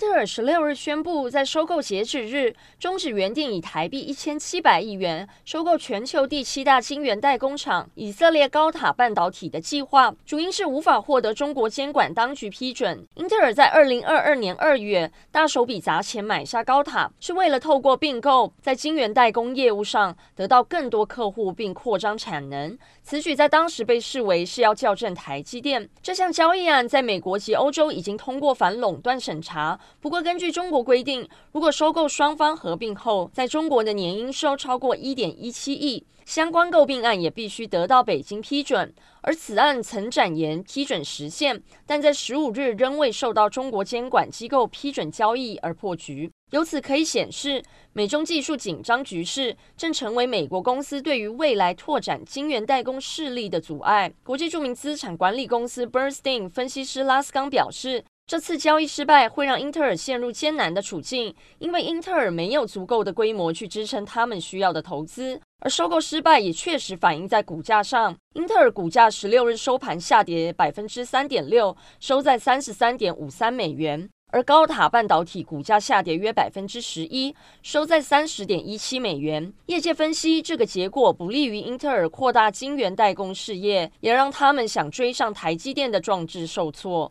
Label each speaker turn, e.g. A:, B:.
A: 英特尔十六日宣布，在收购截止日终止原定以台币一千七百亿元收购全球第七大晶圆代工厂以色列高塔半导体的计划，主因是无法获得中国监管当局批准。英特尔在二零二二年二月大手笔砸钱买下高塔，是为了透过并购，在晶圆代工业务上得到更多客户并扩张产能。此举在当时被视为是要校正台积电。这项交易案在美国及欧洲已经通过反垄断审查。不过，根据中国规定，如果收购双方合并后，在中国的年营收超过一点一七亿，相关购并案也必须得到北京批准。而此案曾展延批准时限，但在十五日仍未受到中国监管机构批准交易而破局。由此可以显示，美中技术紧张局势正成为美国公司对于未来拓展晶圆代工势力的阻碍。国际著名资产管理公司 Bernstein 分析师拉斯冈表示。这次交易失败会让英特尔陷入艰难的处境，因为英特尔没有足够的规模去支撑他们需要的投资，而收购失败也确实反映在股价上。英特尔股价十六日收盘下跌百分之三点六，收在三十三点五三美元；而高塔半导体股价下跌约百分之十一，收在三十点一七美元。业界分析，这个结果不利于英特尔扩大晶圆代工事业，也让他们想追上台积电的壮志受挫。